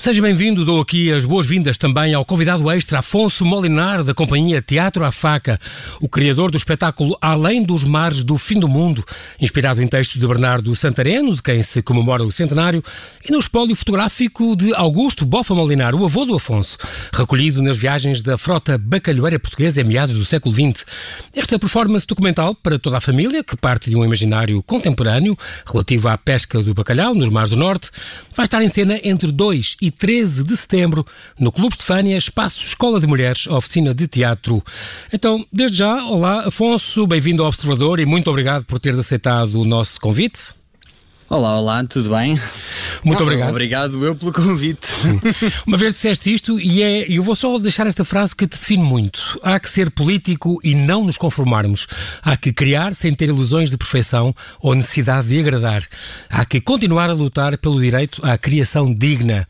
Seja bem-vindo, dou aqui as boas-vindas também ao convidado extra Afonso Molinar, da companhia Teatro à Faca, o criador do espetáculo Além dos Mares do Fim do Mundo, inspirado em textos de Bernardo Santareno, de quem se comemora o centenário, e no espólio fotográfico de Augusto Bofa Molinar, o avô do Afonso, recolhido nas viagens da frota bacalhoeira portuguesa em meados do século XX. Esta performance documental para toda a família, que parte de um imaginário contemporâneo relativo à pesca do bacalhau nos mares do Norte, vai estar em cena entre 2 e 13 de setembro no Clube Estefânia, Espaço Escola de Mulheres, Oficina de Teatro. Então, desde já, olá Afonso, bem-vindo ao Observador e muito obrigado por teres aceitado o nosso convite. Olá, olá, tudo bem? Muito obrigado. Obrigado eu pelo convite. Uma vez disseste isto, e é, eu vou só deixar esta frase que te define muito. Há que ser político e não nos conformarmos. Há que criar sem ter ilusões de perfeição ou necessidade de agradar. Há que continuar a lutar pelo direito à criação digna.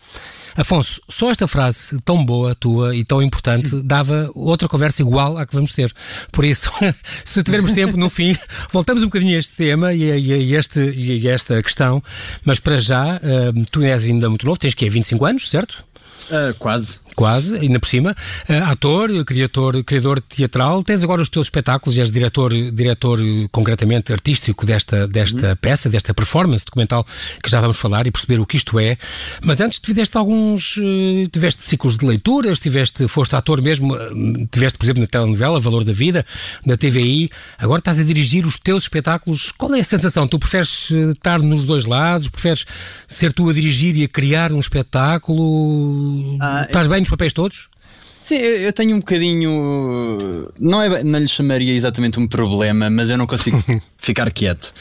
Afonso, só esta frase tão boa, tua e tão importante, dava outra conversa igual à que vamos ter. Por isso, se tivermos tempo, no fim, voltamos um bocadinho a este tema e a, e a este, e a esta questão, mas para já, uh, tu és ainda muito novo, tens que é 25 anos, certo? Uh, quase. Quase, ainda por cima. Uh, ator, criador, criador teatral, tens agora os teus espetáculos e és diretor, diretor concretamente artístico desta, desta uhum. peça, desta performance documental que já vamos falar e perceber o que isto é. Mas antes tiveste alguns, uh, tiveste ciclos de leituras, tiveste, foste ator mesmo, tiveste, por exemplo, na telenovela Valor da Vida, na TVI, agora estás a dirigir os teus espetáculos. Qual é a sensação? Tu preferes estar nos dois lados? Preferes ser tu a dirigir e a criar um espetáculo? Ah, Estás bem nos papéis todos? Sim, eu, eu, tenho um bocadinho. Não, é, não lhe chamaria exatamente um problema, mas eu não consigo ficar quieto.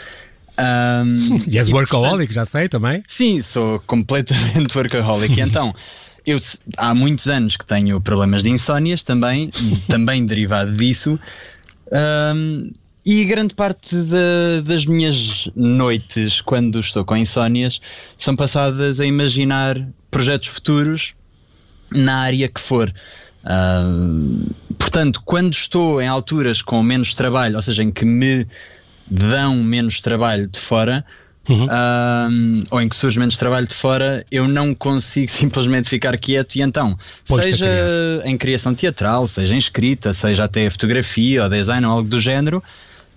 Um, e és workaholic, portanto, já sei também. Sim, sou completamente workaholic. e então, eu há muitos anos que tenho problemas de insónias também, também derivado disso. Um, e grande parte de, das minhas noites, quando estou com insónias, são passadas a imaginar projetos futuros na área que for. Uh, portanto, quando estou em alturas com menos trabalho, ou seja, em que me dão menos trabalho de fora, Uhum. Uh, ou em que surge menos trabalho de fora, eu não consigo simplesmente ficar quieto e então, seja em criação teatral, seja em escrita, seja até fotografia ou design ou algo do género,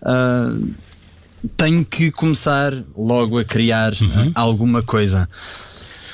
uh, tenho que começar logo a criar uhum. alguma coisa.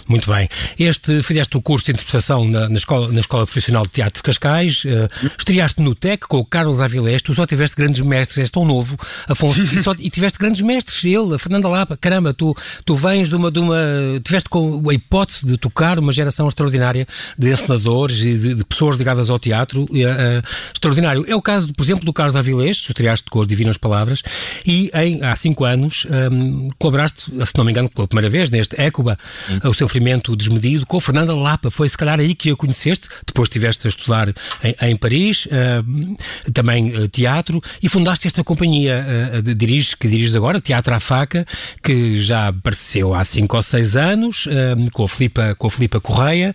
Muito bem. Este, fizeste o curso de interpretação na, na, escola, na Escola Profissional de Teatro de Cascais, uh, estreaste no TEC com o Carlos Avilés, tu só tiveste grandes mestres, és tão novo, Afonso, e, só, e tiveste grandes mestres, ele, a Fernanda Lapa, caramba, tu, tu vens de uma, de uma, tiveste com a hipótese de tocar uma geração extraordinária de encenadores e de, de pessoas ligadas ao teatro, uh, uh, extraordinário. É o caso, por exemplo, do Carlos Avilés, tu estreaste com as Divinas Palavras, e em, há cinco anos um, colaboraste, se não me engano, pela primeira vez, neste Écuba, o seu sofrimento desmedido com Fernanda Lapa. Foi se calhar aí que a conheceste, depois estiveste a estudar em, em Paris, uh, também uh, teatro, e fundaste esta companhia uh, de, que diriges agora, Teatro à Faca, que já apareceu há 5 ou 6 anos, com, a Filipa, com a Filipa Correia,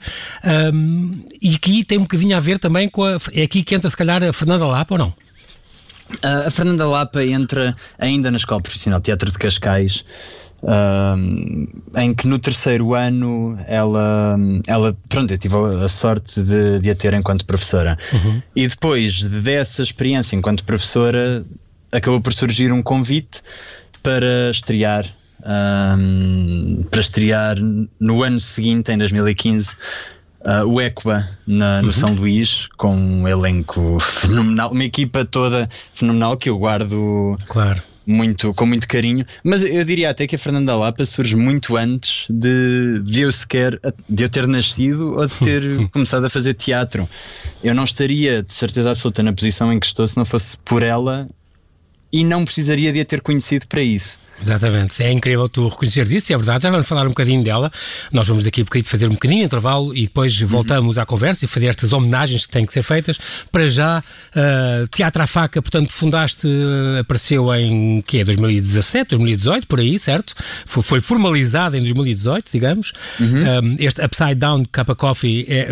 e que tem um bocadinho a ver também com a. É aqui que entra se calhar a Fernanda Lapa ou não? a Fernanda Lapa entra ainda na Escola Profissional Teatro de Cascais em que no terceiro ano ela, ela pronto, eu tive a sorte de, de a ter enquanto professora. Uhum. E depois dessa experiência enquanto professora, acabou por surgir um convite para estrear. Um, para estrear no ano seguinte, em 2015, Uh, o Equa na, no uhum. São Luís, com um elenco fenomenal, uma equipa toda fenomenal que eu guardo claro muito, com muito carinho, mas eu diria até que a Fernanda Lapa surge muito antes de, de eu sequer de eu ter nascido ou de ter começado a fazer teatro. Eu não estaria de certeza absoluta na posição em que estou se não fosse por ela e não precisaria de a ter conhecido para isso. Exatamente, é incrível tu reconhecer isso, é verdade. Já vamos falar um bocadinho dela. Nós vamos daqui a bocadinho fazer um bocadinho de intervalo e depois uhum. voltamos à conversa e fazer estas homenagens que têm que ser feitas. Para já, uh, Teatro à Faca, portanto, fundaste, uh, apareceu em que 2017, 2018, por aí, certo? Foi, foi formalizado em 2018, digamos. Uhum. Uh, este Upside Down Cup of Coffee é,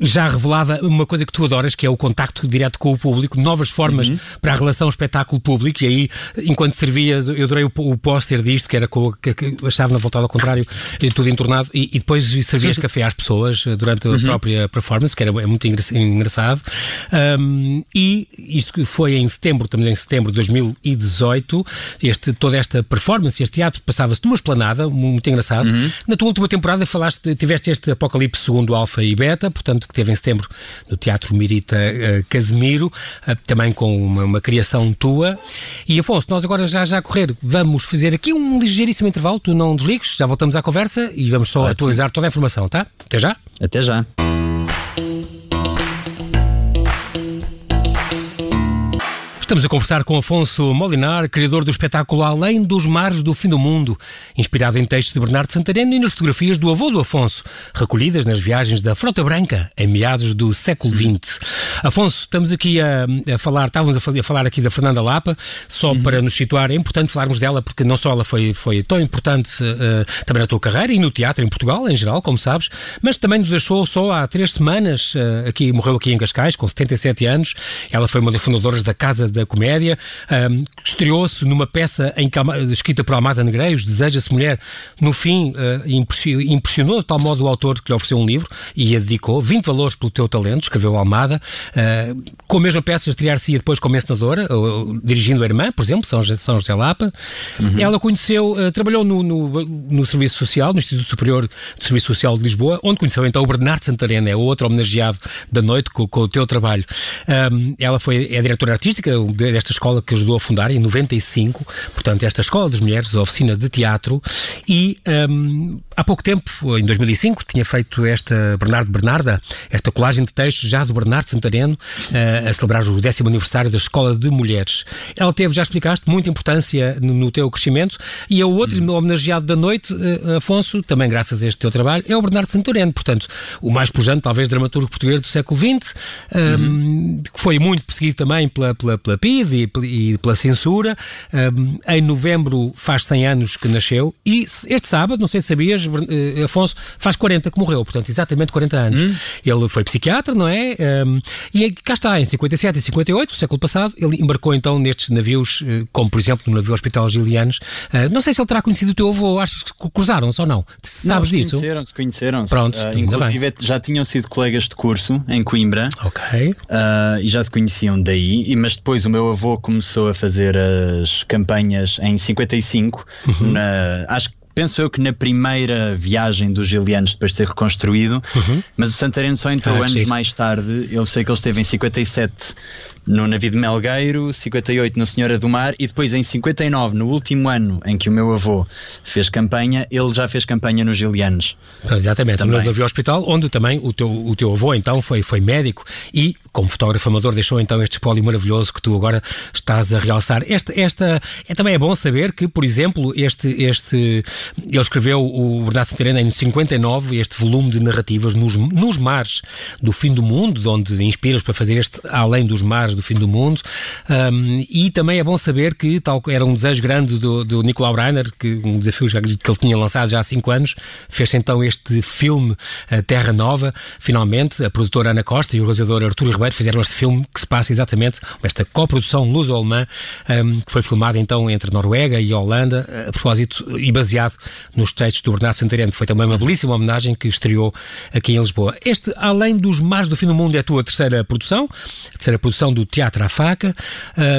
já revelava uma coisa que tu adoras, que é o contacto direto com o público, novas formas uhum. para a relação espetáculo-público. E aí, enquanto servias, eu adorei o o póster disto, que era com a chave na voltada ao contrário, tudo entornado, e, e depois servias café às pessoas durante a uhum. própria performance, que era é muito engraçado. Um, e isto foi em setembro, estamos em setembro de 2018, este, toda esta performance, este teatro passava-se numa esplanada, muito engraçado. Uhum. Na tua última temporada falaste, tiveste este Apocalipse segundo Alfa e Beta, portanto, que teve em setembro no Teatro Mirita uh, Casemiro, uh, também com uma, uma, criação tua. E Afonso, nós agora já já a correr, vamos fazer aqui um ligeiríssimo intervalo, tu não desligues, já voltamos à conversa e vamos só atualizar toda a informação, tá? Até já. Até já. Estamos a conversar com Afonso Molinar, criador do espetáculo Além dos Mares do Fim do Mundo, inspirado em textos de Bernardo Santareno e nas fotografias do avô do Afonso, recolhidas nas viagens da Frota Branca em meados do século XX. Afonso, estamos aqui a, a falar, estávamos a, falar aqui da Fernanda Lapa, só uhum. para nos situar, é importante falarmos dela porque não só ela foi, foi tão importante uh, também na tua carreira e no teatro em Portugal, em geral, como sabes, mas também nos deixou só há três semanas, uh, aqui, morreu aqui em Cascais, com 77 anos. Ela foi uma das fundadoras da Casa da Comédia. Um, Estreou-se numa peça em que, escrita por Almada Negreiros, Deseja-se Mulher. No fim, uh, impressionou de tal modo o autor que lhe ofereceu um livro e a dedicou. 20 valores pelo teu talento, escreveu Almada. Uh, com a mesma peça, estrear-se depois como encenadora, dirigindo a irmã, por exemplo, São, São José Lapa. Uhum. Ela conheceu, uh, trabalhou no, no, no, Serviço Social, no Instituto Superior de Serviço Social de Lisboa, onde conheceu então o Bernardo Santarena, é o outro homenageado da noite com, com o teu trabalho. Um, ela foi, é diretora artística, desta escola que ajudou a fundar em 95, portanto, esta Escola das Mulheres, a oficina de teatro, e um, há pouco tempo, em 2005, tinha feito esta Bernardo Bernarda, esta colagem de textos já do Bernardo Santareno, uh, a celebrar o décimo aniversário da Escola de Mulheres. Ela teve, já explicaste, muita importância no, no teu crescimento, e o outro hum. homenageado da noite, uh, Afonso, também graças a este teu trabalho, é o Bernardo Santareno, portanto, o mais pujante, talvez, dramaturgo português do século XX, um, uhum. que foi muito perseguido também pela, pela, pela PID e, e pela censura. Um, em novembro faz 100 anos que nasceu e este sábado, não sei se sabias, uh, Afonso, faz 40 que morreu, portanto, exatamente 40 anos. Hum. Ele foi psiquiatra, não é? Um, e cá está, em 57 e 58, século passado, ele embarcou então nestes navios, uh, como por exemplo no navio Hospital Gilianos. Uh, não sei se ele terá conhecido o teu avô, achas que cruzaram-se ou não? Sabes não, disso? Conheceram-se, conheceram-se. Pronto, uh, inclusive já tinham sido colegas de curso em Coimbra. Ok. e já se conheciam daí, mas depois o meu avô começou a fazer as campanhas em 55, uhum. na, acho que penso eu que na primeira viagem dos Gilianos depois de ser reconstruído, uhum. mas o Santareno só entrou ah, anos sim. mais tarde. Eu sei que ele esteve em 57 no navio de Melgueiro, 58 no Senhora do Mar e depois em 59, no último ano em que o meu avô fez campanha, ele já fez campanha nos Gilianos. Exatamente, também. no navio hospital, onde também o teu, o teu avô então foi, foi médico e como fotógrafo amador deixou então este espólio maravilhoso que tu agora estás a realçar. Esta, esta é, também é bom saber que, por exemplo, este, este ele escreveu o Bernardo Santarena em 59, este volume de narrativas nos, nos mares do fim do mundo, de onde inspiras para fazer este Além dos Mares do fim do mundo. Um, e também é bom saber que tal era um desejo grande do, do Nicolau Breiner, que um desafio que ele tinha lançado já há cinco anos, fez então este filme Terra Nova. Finalmente, a produtora Ana Costa e o realizador Arturo Ribeiro fizeram este filme que se passa exatamente esta coprodução luso-alemã, um, que foi filmada então entre Noruega e Holanda, a propósito e baseado nos textos do Bernardo Santareno. Foi também uma belíssima homenagem que estreou aqui em Lisboa. Este, além dos Mares do Fim do Mundo, é a tua terceira produção, a terceira produção do Teatro à Faca,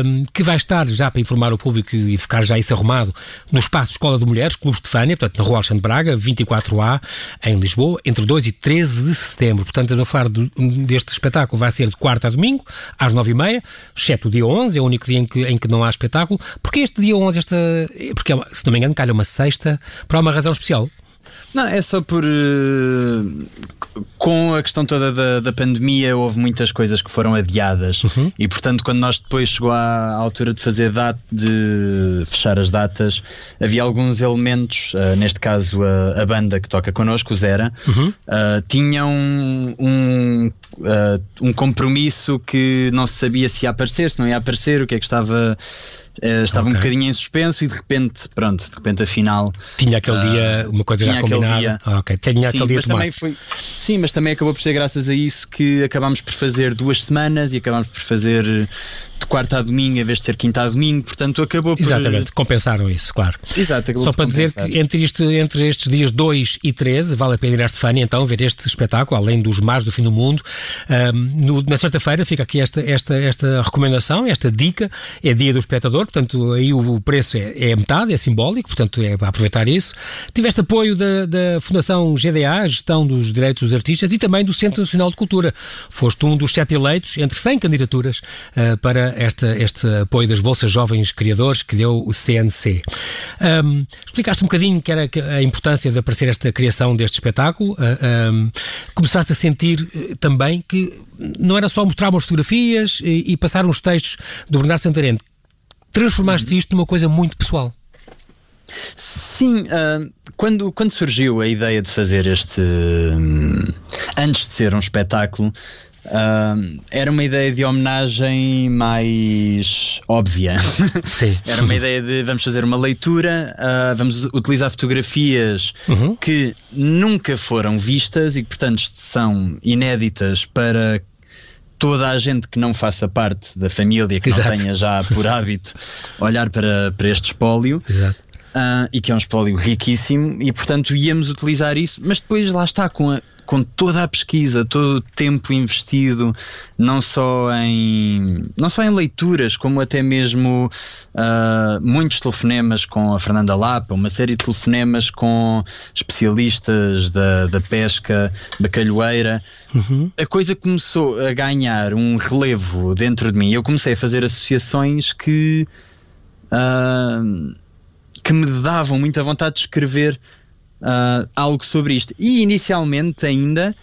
um, que vai estar, já para informar o público e ficar já isso arrumado, no espaço Escola de Mulheres, Clube Estefânia, portanto, na Rua Alexandre Braga, 24A, em Lisboa, entre 2 e 13 de setembro. Portanto, a falar de, deste espetáculo, vai ser de quarta a domingo, às 9h30, exceto o dia 11, é o único dia em que, em que não há espetáculo. Porque este dia 11, esta, porque, é se não me engano, calha uma sexta, para uma razão especial. Não, é só por. Uh, com a questão toda da, da pandemia, houve muitas coisas que foram adiadas. Uhum. E, portanto, quando nós depois chegou à altura de fazer data, de fechar as datas, havia alguns elementos, uh, neste caso a, a, banda que toca connosco, o Zera, uhum. uh, tinham um, um compromisso que não se sabia se ia aparecer, se não ia aparecer, o que é que estava Uh, estava okay. um bocadinho em suspenso e de repente, pronto, de repente afinal. Tinha aquele uh, dia, uma coisa já combinada. Dia. Ah, ok, tinha sim, aquele dia mas também foi, Sim, mas também acabou por ser graças a isso que acabámos por fazer duas semanas e acabámos por fazer de quarta a domingo em vez de ser quinta a domingo, portanto acabou por. Exatamente, compensaram isso, claro. Exato, Só para dizer que entre, isto, entre estes dias 2 e 13, vale a pena ir à Estefânia então ver este espetáculo, além dos Mares do Fim do Mundo. Um, no, na sexta-feira fica aqui esta, esta, esta recomendação, esta dica, é dia do espectador, portanto aí o preço é, é metade, é simbólico, portanto é para aproveitar isso. Tiveste apoio da, da Fundação GDA, Gestão dos Direitos dos Artistas, e também do Centro Nacional de Cultura. Foste um dos sete eleitos entre 100 candidaturas uh, para esta, este apoio das Bolsas Jovens Criadores que deu o CNC. Um, explicaste um bocadinho que era a importância de aparecer esta criação deste espetáculo. Uh, um, começaste a sentir uh, também que não era só mostrar umas fotografias e, e passar uns textos do Bernardo Santarém. Transformaste isto numa coisa muito pessoal. Sim, uh, quando, quando surgiu a ideia de fazer este. Um, antes de ser um espetáculo, Uh, era uma ideia de homenagem mais óbvia. Sim. era uma ideia de vamos fazer uma leitura, uh, vamos utilizar fotografias uhum. que nunca foram vistas e que, portanto, são inéditas para toda a gente que não faça parte da família, que Exato. não tenha já por hábito olhar para, para este espólio. Uh, e que é um espólio riquíssimo, e portanto íamos utilizar isso, mas depois lá está com a, com toda a pesquisa, todo o tempo investido, não só em, não só em leituras, como até mesmo uh, muitos telefonemas com a Fernanda Lapa, uma série de telefonemas com especialistas da, da pesca bacalhoeira. Uhum. A coisa começou a ganhar um relevo dentro de mim. Eu comecei a fazer associações que. Uh, que me davam muita vontade de escrever uh, algo sobre isto. E inicialmente ainda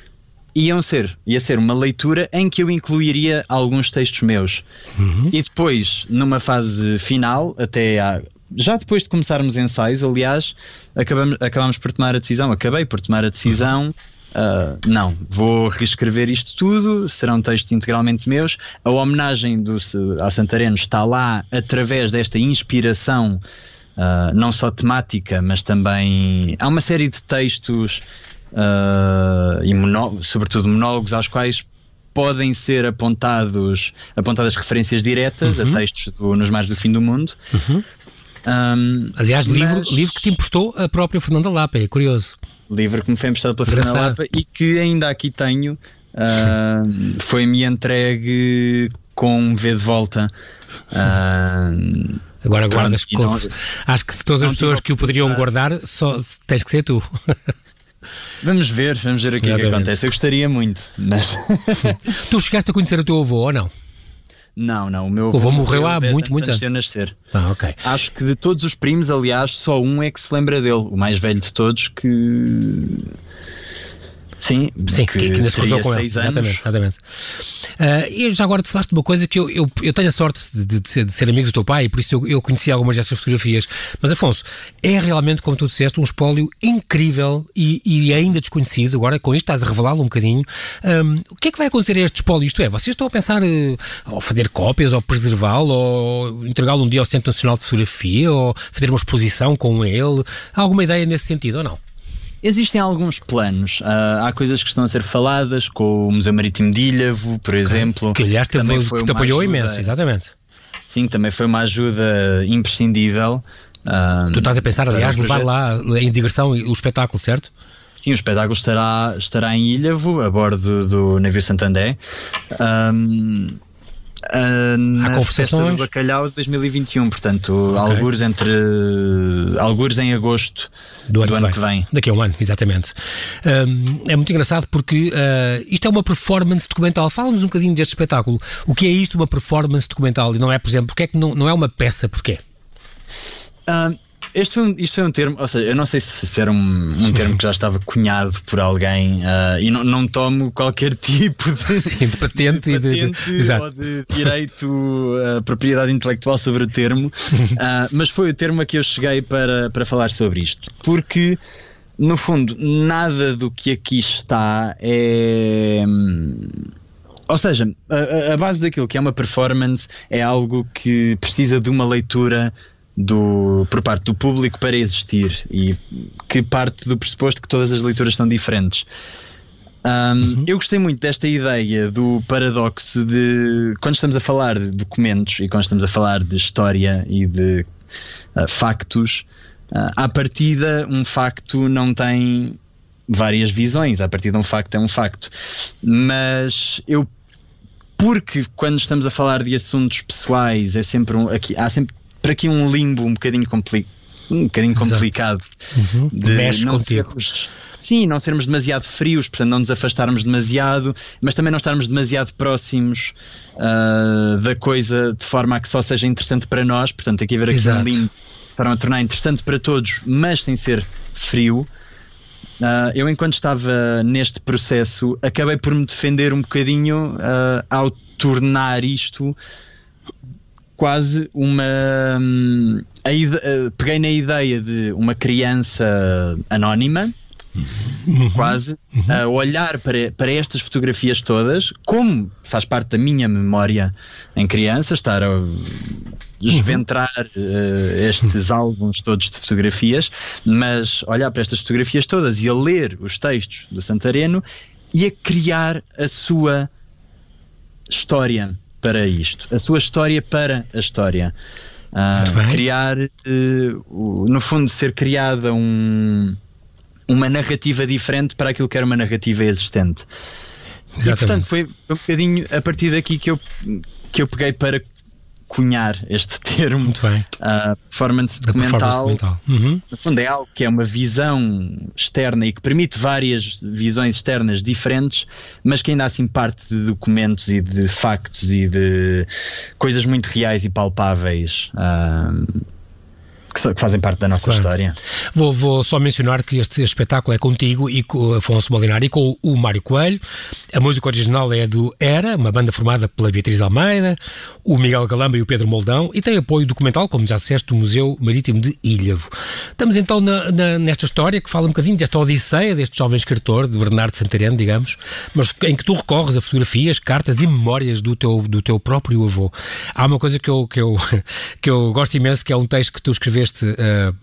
iam ser, ia ser uma leitura em que eu incluiria alguns textos meus. Uhum. E depois, numa fase final, até à, já depois de começarmos ensaios, aliás, acabamos, acabamos por tomar a decisão, acabei por tomar a decisão. Uh, não, vou reescrever isto tudo, serão textos integralmente meus. A homenagem do, a Santareno está lá através desta inspiração uh, não só temática, mas também há uma série de textos uh, e monó sobretudo monólogos aos quais podem ser apontados apontadas referências diretas uhum. a textos do, nos mares do fim do mundo. Uhum. Um, Aliás, mas... livro, livro que te emprestou a própria Fernanda Lapa, é curioso. Livro que me foi emprestado pela Engraçado. Fernanda Lapa e que ainda aqui tenho. Uh, foi-me entregue com um V de volta. Uh, Agora guardas Não, Acho que todas as pessoas que o poderiam guardar, só tens que ser tu. Vamos ver, vamos ver o que, é que acontece. Eu gostaria muito, mas. tu chegaste a conhecer o teu avô ou não? Não, não. O meu avô, o avô morreu há muito, muito antes de eu nascer. Ah, ok. Acho que de todos os primos, aliás, só um é que se lembra dele, o mais velho de todos, que Sim, Sim que, que ainda se cruzou com ele. Exatamente, exatamente. Uh, e já agora te falaste de uma coisa que eu, eu, eu tenho a sorte de, de, ser, de, ser, amigo do teu pai e por isso eu, eu conheci algumas dessas fotografias. Mas Afonso, é realmente, como tu disseste, um espólio incrível e, e ainda desconhecido. Agora com isto estás a revelá-lo um bocadinho. Um, o que é que vai acontecer a este espólio? Isto é, vocês estão a pensar uh, ou fazer cópias, ou preservá-lo, ou entregá-lo um dia ao Centro Nacional de Fotografia, ou fazer uma exposição com ele? Há alguma ideia nesse sentido ou não? Existem alguns planos. Uh, há coisas que estão a ser faladas, com o Museu Marítimo de Ilhavo, por exemplo. Que aliás também foi que te apoiou ajuda, imenso, exatamente. Sim, também foi uma ajuda imprescindível. Uh, tu estás a pensar, aliás, levar lá em digressão o espetáculo, certo? Sim, o espetáculo estará, estará em Ilhavo, a bordo do navio Santander. Um, Uh, na festa do bacalhau de 2021, portanto, okay. algures entre algures em agosto do, do ano, que, vem. Daqui a um ano, exatamente. Um, é muito engraçado porque uh, isto é uma performance documental. Fala-nos um bocadinho deste espetáculo. O que é isto, uma performance documental? E não é, por exemplo, porque é que não, não é uma peça? Porquê? Uh, este foi um, isto foi um termo, ou seja, eu não sei se era um, um termo que já estava cunhado por alguém uh, e não, não tomo qualquer tipo de, Sim, de patente, de patente de, ou de direito à uh, propriedade intelectual sobre o termo, uh, mas foi o termo a que eu cheguei para, para falar sobre isto. Porque, no fundo, nada do que aqui está é. Ou seja, a, a base daquilo que é uma performance é algo que precisa de uma leitura do, por parte do público para existir e que parte do pressuposto que todas as leituras são diferentes. Um, uhum. Eu gostei muito desta ideia do paradoxo de quando estamos a falar de documentos e quando estamos a falar de história e de uh, factos, uh, à partida, um facto não tem várias visões, à partida, um facto é um facto. Mas eu porque quando estamos a falar de assuntos pessoais é sempre um, aqui, há sempre para aqui um limbo um bocadinho, compli um bocadinho complicado uhum. de Mexe não contigo. sermos sim, não sermos demasiado frios, portanto não nos afastarmos demasiado, mas também não estarmos demasiado próximos uh, da coisa de forma a que só seja interessante para nós, portanto aqui haver aqui Exato. um limbo para tornar interessante para todos, mas sem ser frio. Uh, eu, enquanto estava neste processo, acabei por me defender um bocadinho uh, ao tornar isto quase uma. Um, uh, peguei na ideia de uma criança anónima. Uhum. Quase uhum. a olhar para, para estas fotografias todas, como faz parte da minha memória em criança, estar a desventrar uh, estes álbuns todos de fotografias, mas olhar para estas fotografias todas e a ler os textos do Santareno e a criar a sua história para isto, a sua história para a história. Uh, criar, uh, no fundo, ser criada um, uma narrativa diferente para aquilo que era uma narrativa existente. Exatamente. E portanto foi, foi um bocadinho a partir daqui que eu, que eu peguei para cunhar este termo Muito bem. Uh, performance documental, performance. Uhum. no fundo é algo que é uma visão externa e que permite várias visões externas diferentes mas que ainda assim parte de documentos e de factos e de coisas muito reais e palpáveis uh, que, que fazem parte da nossa claro. história. Vou, vou, só mencionar que este espetáculo é contigo e com Afonso Molinari e com o Mário Coelho. A música original é do Era, uma banda formada pela Beatriz Almeida, o Miguel Galamba e o Pedro Moldão, e tem apoio documental, como já disseste, do Museu Marítimo de Ilhavo. Estamos então na, na, nesta história que fala um bocadinho desta odisseia deste jovem escritor, de Bernardo Santareno, digamos, mas em que tu recorres a fotografias, cartas e memórias do teu, do teu próprio avô. Há uma coisa que eu, que, eu, que eu gosto imenso, que é um texto que tu escreveste escreveste, uh,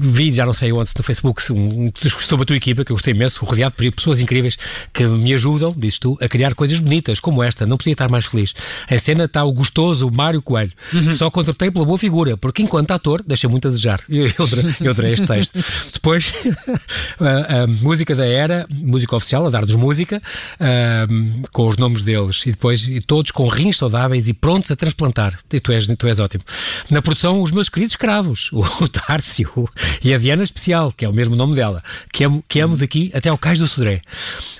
vi, já não sei onde, no Facebook, um, sobre a tua equipa, que eu gostei imenso, rodeado por pessoas incríveis que me ajudam, dizes tu, a criar coisas bonitas, como esta. Não podia estar mais feliz. Em cena está o gostoso Mário Coelho. Uhum. Só contratei pela boa figura, porque enquanto ator, deixa muito a desejar. Eu, eu, eu adorei este texto. Depois, a, a, música da Era, música oficial, a dar-nos música, uh, com os nomes deles, e depois e todos com rins saudáveis e prontos a transplantar. E tu és, tu és ótimo. Na produção, os meus queridos escravos, o Tárcio e a Diana Especial, que é o mesmo nome dela, que amo, que amo daqui até ao Cais do Sodré.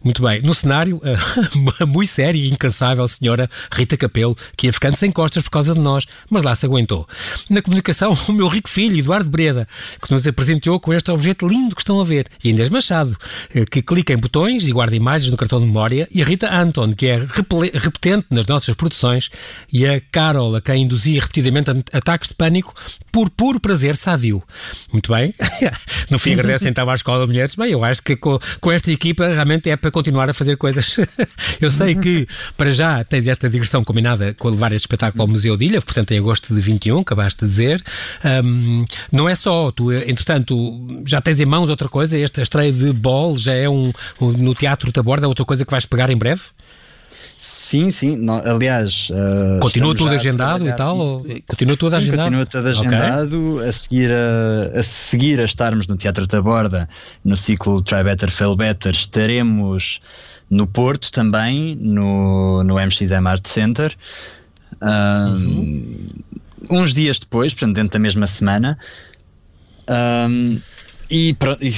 Muito bem. No cenário, a muito séria e incansável senhora Rita Capelo, que ia ficando sem costas por causa de nós, mas lá se aguentou. Na comunicação, o meu rico filho, Eduardo Breda, que nos apresentou com este objeto lindo que estão a ver, e Inês Machado, eh, que clica em botões e guarda imagens no cartão de memória, e a Rita Anton, que é repetente nas nossas produções, e a Carol, a quem induzia repetidamente ataques de pânico por puro prazer sadio. Muito bem. No fim agradecem então à Escola de Mulheres. Bem, eu acho que com, com esta equipa realmente é para continuar a fazer coisas. Eu sei que para já tens esta digressão combinada com levar este espetáculo ao Museu de Ilha, portanto em agosto de 21, acabaste de dizer. Um, não é só, tu entretanto já tens em mãos outra coisa, esta estreia de Ball já é um, um no Teatro Taborda, é outra coisa que vais pegar em breve? Sim, sim. No, aliás, uh, continua tudo agendado e tal? Ou... Continua tudo sim, agendado? Continua tudo agendado. Okay. A, seguir a, a seguir a estarmos no Teatro da Borda, no ciclo Try Better, Fail Better, estaremos no Porto também, no, no MXM Art Center. Um, uhum. Uns dias depois, portanto, dentro da mesma semana. Um, e, e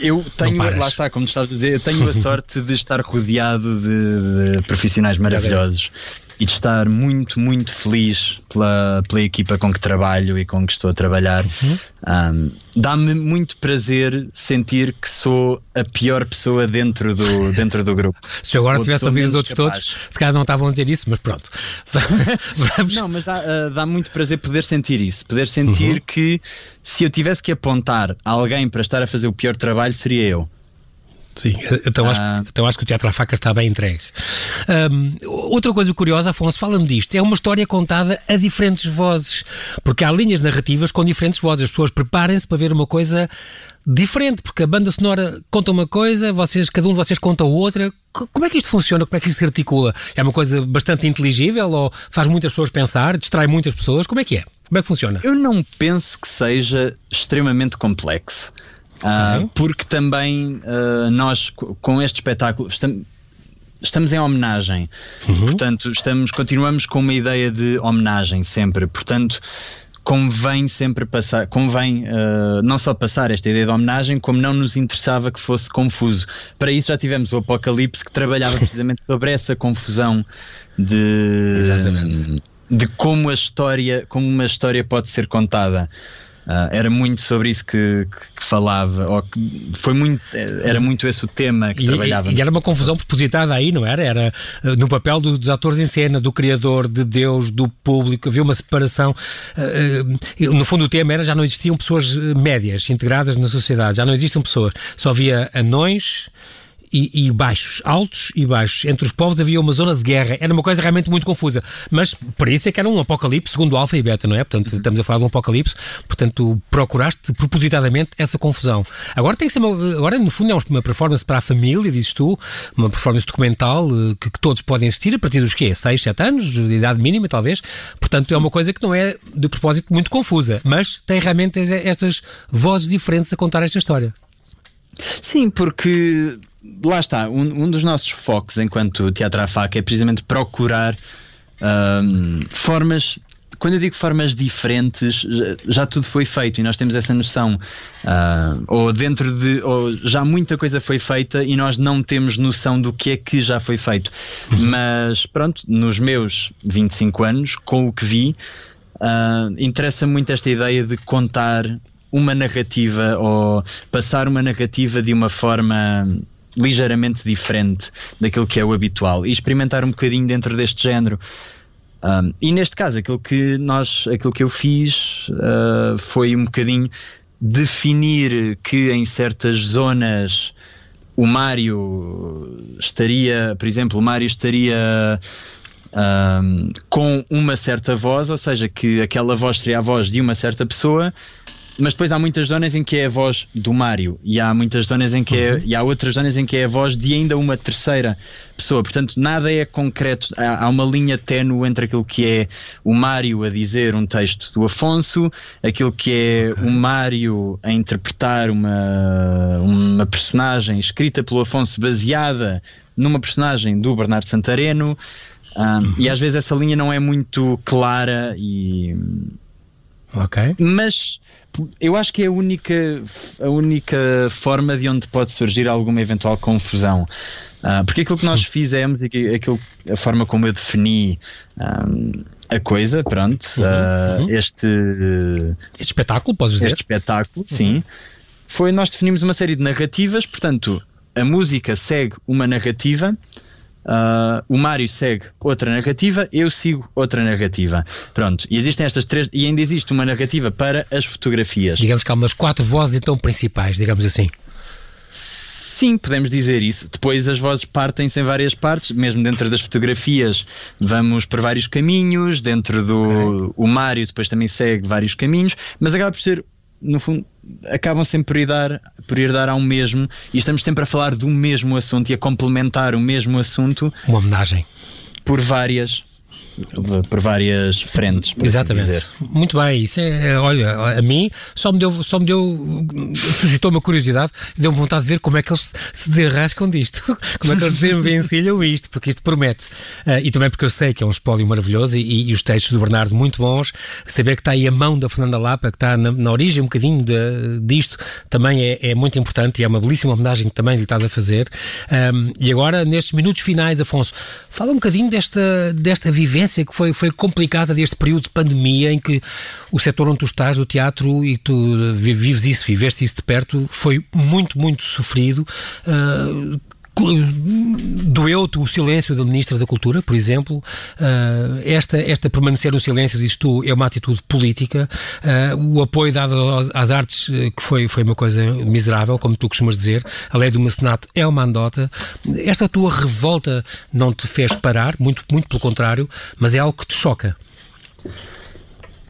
eu tenho, lá está, como estavas a dizer, eu tenho a sorte de estar rodeado de, de profissionais maravilhosos e de estar muito, muito feliz pela, pela equipa com que trabalho e com que estou a trabalhar. Uhum. Um, Dá-me muito prazer sentir que sou a pior pessoa dentro do, dentro do grupo. Se eu agora tivesse a ouvir os outros capaz. todos, se calhar não estavam a dizer isso, mas pronto. Vamos. Não, mas dá, uh, dá muito prazer poder sentir isso, poder sentir uhum. que se eu tivesse que apontar alguém para estar a fazer o pior trabalho, seria eu. Sim, então, acho, ah. então acho que o Teatro à Faca está bem entregue. Um, outra coisa curiosa, Afonso, fala-me disto. É uma história contada a diferentes vozes, porque há linhas narrativas com diferentes vozes. As pessoas preparem-se para ver uma coisa diferente, porque a banda sonora conta uma coisa, vocês, cada um de vocês conta outra. Como é que isto funciona? Como é que isto se articula? É uma coisa bastante inteligível ou faz muitas pessoas pensar, distrai muitas pessoas? Como é que é? Como é que funciona? Eu não penso que seja extremamente complexo. Uh, porque também uh, nós, com este espetáculo, estamos, estamos em homenagem. Uhum. Portanto, estamos, continuamos com uma ideia de homenagem sempre. Portanto, convém sempre passar, convém uh, não só passar esta ideia de homenagem, como não nos interessava que fosse confuso. Para isso já tivemos o Apocalipse que trabalhava precisamente sobre essa confusão de, Exatamente. de como a história, como uma história pode ser contada. Uh, era muito sobre isso que, que, que, falava, ou que foi muito, era muito esse o tema que e, trabalhava. E era uma confusão propositada aí, não era? Era uh, no papel do, dos atores em cena, do criador, de Deus, do público, havia uma separação. Uh, no fundo, o tema era já não existiam pessoas médias integradas na sociedade, já não existem pessoas, só havia anões e, e, baixos, altos e baixos. Entre os povos havia uma zona de guerra. Era uma coisa realmente muito confusa. Mas para isso é que era um apocalipse, segundo Alfa e Beta, não é? Portanto, uhum. estamos a falar de um apocalipse. Portanto, procuraste propositadamente essa confusão. Agora tem que ser uma, agora no fundo é uma performance para a família, dizes tu, uma performance documental eh, que, que todos podem assistir a partir dos quê? 6, 7 anos, de idade mínima, talvez. Portanto, Sim. é uma coisa que não é de propósito muito confusa, mas tem realmente estas vozes diferentes a contar esta história. Sim, porque lá está, um, um, dos nossos focos enquanto Teatro à Faca é precisamente procurar um, formas. Quando eu digo formas diferentes, já, já, tudo foi feito e nós temos essa noção. Uh, ou dentro de. Ou já muita coisa foi feita e nós não temos noção do que é que já foi feito. Uhum. Mas pronto, nos meus 25 anos, com o que vi, uh, interessa muito esta ideia de contar uma narrativa ou passar uma narrativa de uma forma ligeiramente diferente daquilo que é o habitual e experimentar um bocadinho dentro deste género. Um, e neste caso, aquilo que nós, aquilo que eu fiz uh, foi um bocadinho definir que em certas zonas o Mário estaria, por exemplo, o Mário estaria um, com uma certa voz, ou seja, que aquela voz seria a voz de uma certa pessoa mas depois há muitas zonas em que é a voz do Mário e há muitas zonas em que é, uhum. e há outras zonas em que é a voz de ainda uma terceira pessoa. Portanto, nada é concreto. Há, há uma linha ténue entre aquilo que é o Mário a dizer um texto do Afonso, aquilo que é okay. o Mário a interpretar uma, uma personagem escrita pelo Afonso baseada numa personagem do Bernardo Santareno. Um, uhum. E às vezes essa linha não é muito clara e. Ok. Mas eu acho que é a única, a única forma de onde pode surgir alguma eventual confusão. Uh, porque aquilo que nós fizemos e aquilo, a forma como eu defini um, a coisa, pronto, uhum, uh, uhum. Este, este espetáculo, podes dizer? Este espetáculo, uhum. sim. Foi nós definimos uma série de narrativas, portanto, a música segue uma narrativa Uh, o Mário segue outra narrativa, eu sigo outra narrativa. Pronto, e existem estas três, e ainda existe uma narrativa para as fotografias. Digamos que há umas quatro vozes então principais, digamos assim. Sim, podemos dizer isso. Depois as vozes partem-se em várias partes, mesmo dentro das fotografias vamos por vários caminhos, dentro do okay. o Mário depois também segue vários caminhos, mas acaba por ser no fundo, acabam sempre por ir, dar, por ir dar ao mesmo e estamos sempre a falar do mesmo assunto e a complementar o mesmo assunto. Uma homenagem. Por várias por várias frentes. Por assim Exatamente. Assim Muito bem, isso é, é, olha, a mim só me deu, só me deu, suscitou uma curiosidade e deu-me vontade de ver como é que eles se derrascam disto, como é que eles desenvencilham isto, porque isto promete. Uh, e também porque eu sei que é um espólio maravilhoso e, e, os textos do Bernardo muito bons, saber que está aí a mão da Fernanda Lapa, que está na, na origem um bocadinho de, disto, também é, é, muito importante e é uma belíssima homenagem que também lhe estás a fazer. Um, e agora, nestes minutos finais, Afonso, fala um bocadinho desta, desta vivência experiência que foi, foi complicada deste período de pandemia em que o setor onde tu estás, do teatro, e tu vives isso, viveste isso de perto, foi muito, muito sofrido. Uh, doeu-te o silêncio da Ministra da Cultura, por exemplo. Uh, esta, esta permanecer no silêncio, dizes tu, é uma atitude política. Uh, o apoio dado às, às, artes, que foi, foi uma coisa miserável, como tu costumas dizer. A lei do mecenato é uma andota. Esta tua revolta não te fez parar, muito, muito pelo contrário, mas é algo que te choca.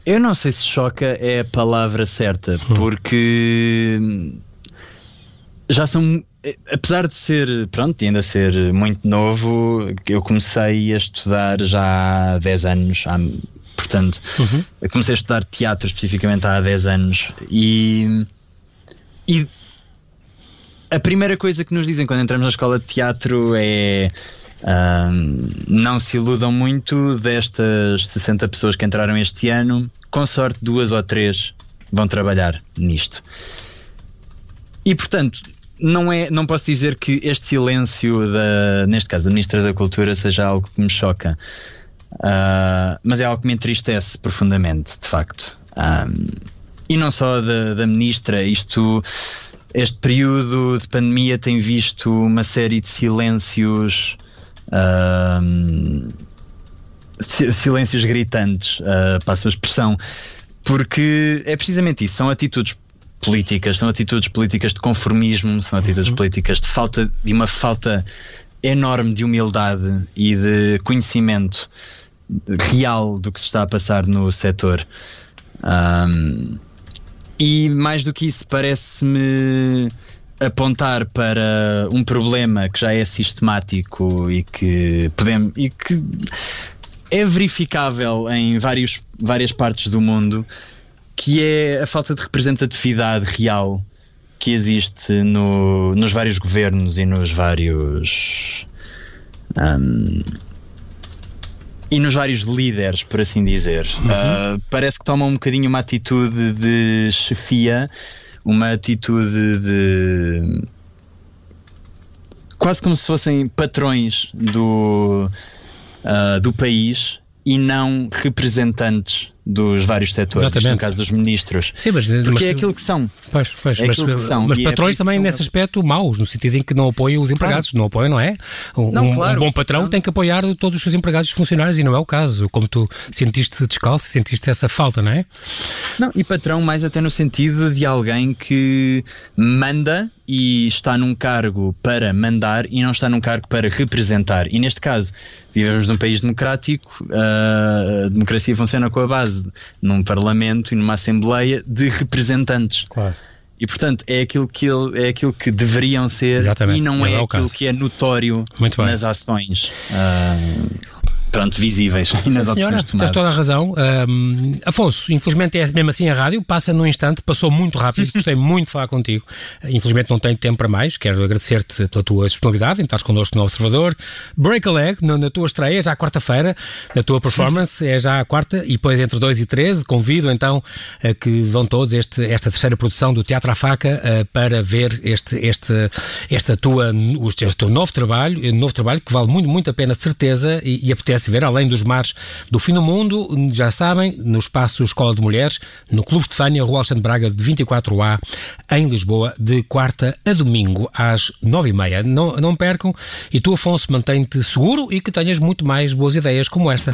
Eu não sei se choca é a palavra certa, hum. porque já são. Apesar de ser, pronto, ainda ser muito novo, eu comecei a estudar já há 10 anos, há, portanto, uhum. comecei a estudar teatro especificamente há 10 anos e, e a primeira coisa que nos dizem quando entramos na escola de teatro é um, não se iludam muito destas 60 pessoas que entraram este ano, com sorte, duas ou três vão trabalhar nisto. E portanto, não, é, não posso dizer que este silêncio, da, neste caso da Ministra da Cultura, seja algo que me choca, uh, mas é algo que me entristece profundamente, de facto. Um, e não só da, da Ministra, isto este período de pandemia tem visto uma série de silêncios. Silêncios gritantes, uh, passo a expressão, porque é precisamente isso, são atitudes políticas, são atitudes políticas de conformismo, são atitudes uhum. políticas de falta de uma falta enorme de humildade e de conhecimento real do que se está a passar no setor. Um, e mais do que isso, parece-me apontar para um problema que já é sistemático e que podemos e que é verificável em vários, várias partes do mundo, que é a falta de representatividade real que existe no, nos vários governos e nos vários um, e nos vários líderes, por assim dizer. Uhum. Uh, parece que tomam um bocadinho uma atitude de chefia, uma atitude de. quase como se fossem patrões do, uh, do país e não representantes dos vários setores, Exatamente. no caso dos ministros. Sim, mas, Porque mas, é aquilo que são. Pois, pois, é mas, que são. mas é patrões também são... nesse aspecto maus, no sentido em que não apoiam os empregados, claro. não apoiam, não é? Um, não, claro, um bom patrão claro. tem que apoiar todos os seus empregados e funcionários e não é o caso, como tu sentiste descalço, sentiste essa falta, não é? Não, e patrão mais até no sentido de alguém que manda e está num cargo para mandar e não está num cargo para representar. E neste caso, vivemos num país democrático, a democracia funciona com a base num parlamento e numa assembleia de representantes. Claro. E portanto é aquilo que, ele, é aquilo que deveriam ser Exatamente. e não é, é aquilo caso. que é notório nas ações. Uh, pronto, visíveis e nas Sim, opções tomadas. Tens toda a razão. Um, Afonso, infelizmente é mesmo assim a rádio, passa num instante, passou muito rápido, gostei muito de falar contigo. Infelizmente não tenho tempo para mais, quero agradecer-te pela tua disponibilidade em estares connosco no Observador. Break a leg, na, na tua estreia, já quarta-feira, na tua performance, é já a quarta, e depois entre 2 e 13, convido então a que vão todos este, esta terceira produção do Teatro à Faca uh, para ver este, este, esta tua, este teu novo trabalho, novo trabalho que vale muito, muito a pena, certeza, e, e apetece se ver além dos mares do fim do mundo, já sabem, no espaço Escola de Mulheres, no Clube Estefânia, Rua Alexandre Braga, de 24A, em Lisboa, de quarta a domingo, às nove e meia. Não, não percam. E tu, Afonso, mantém-te seguro e que tenhas muito mais boas ideias como esta.